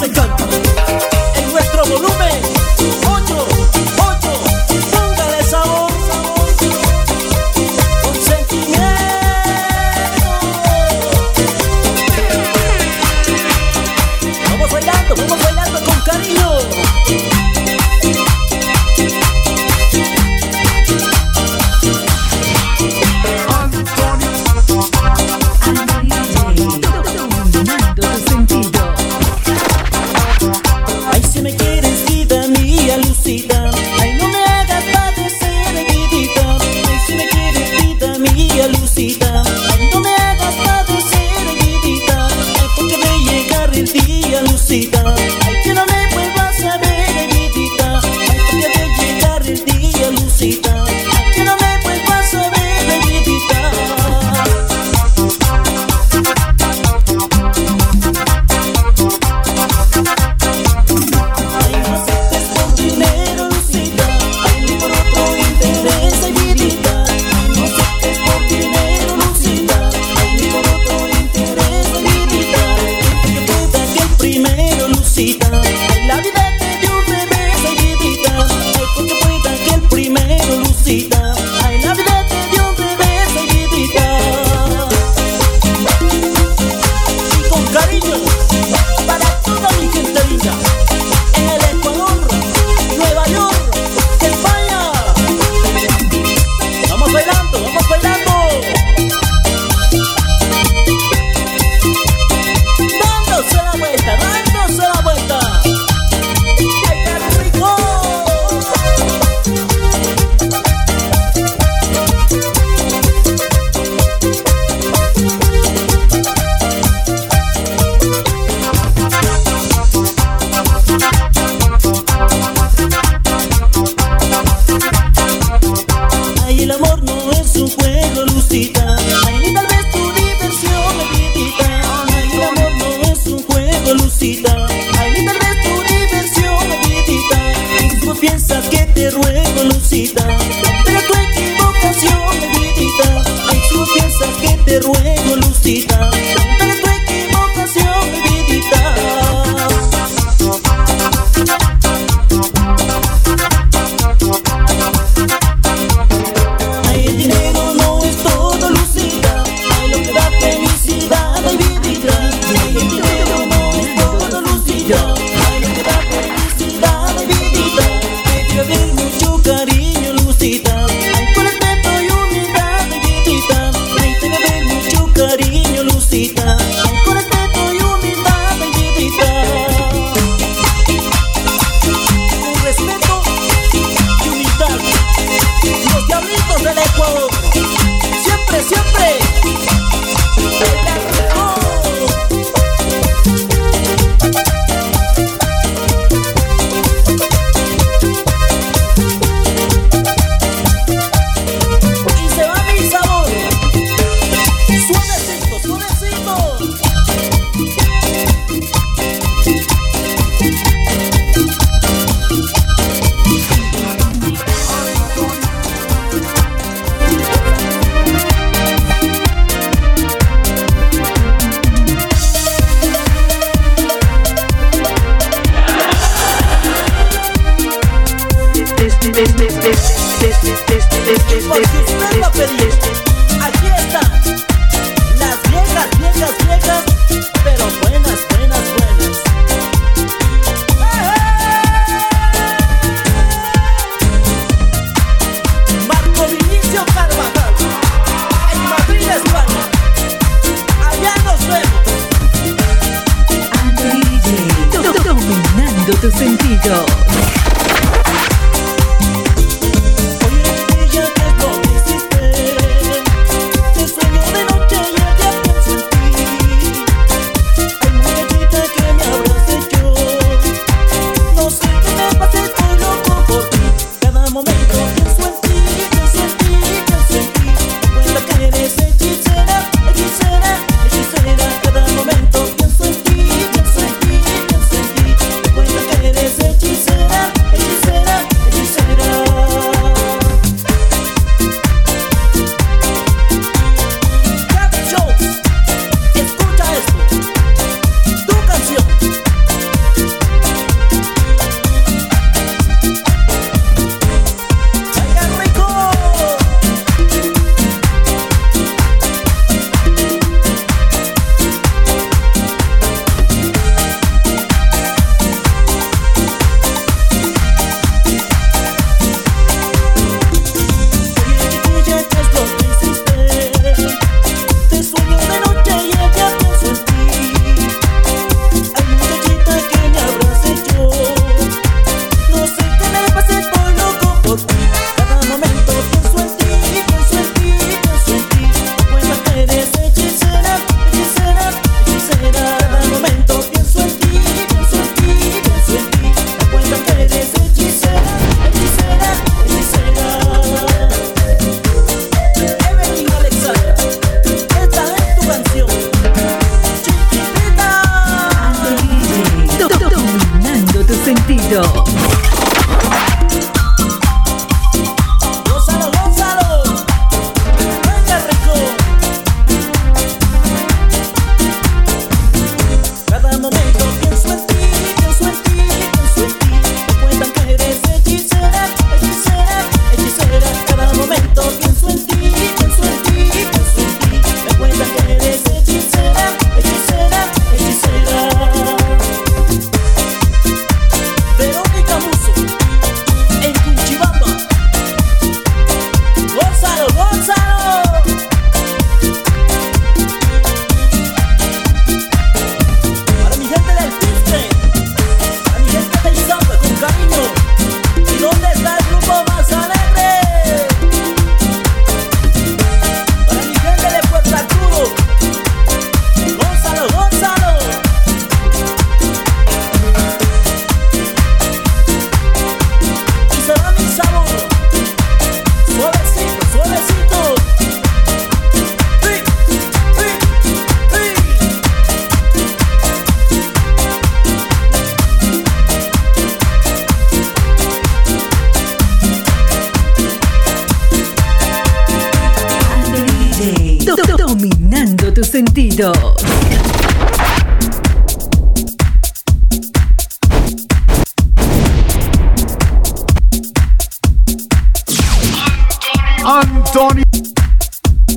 me encanta necesidad. solidão tus sentidos. Antonio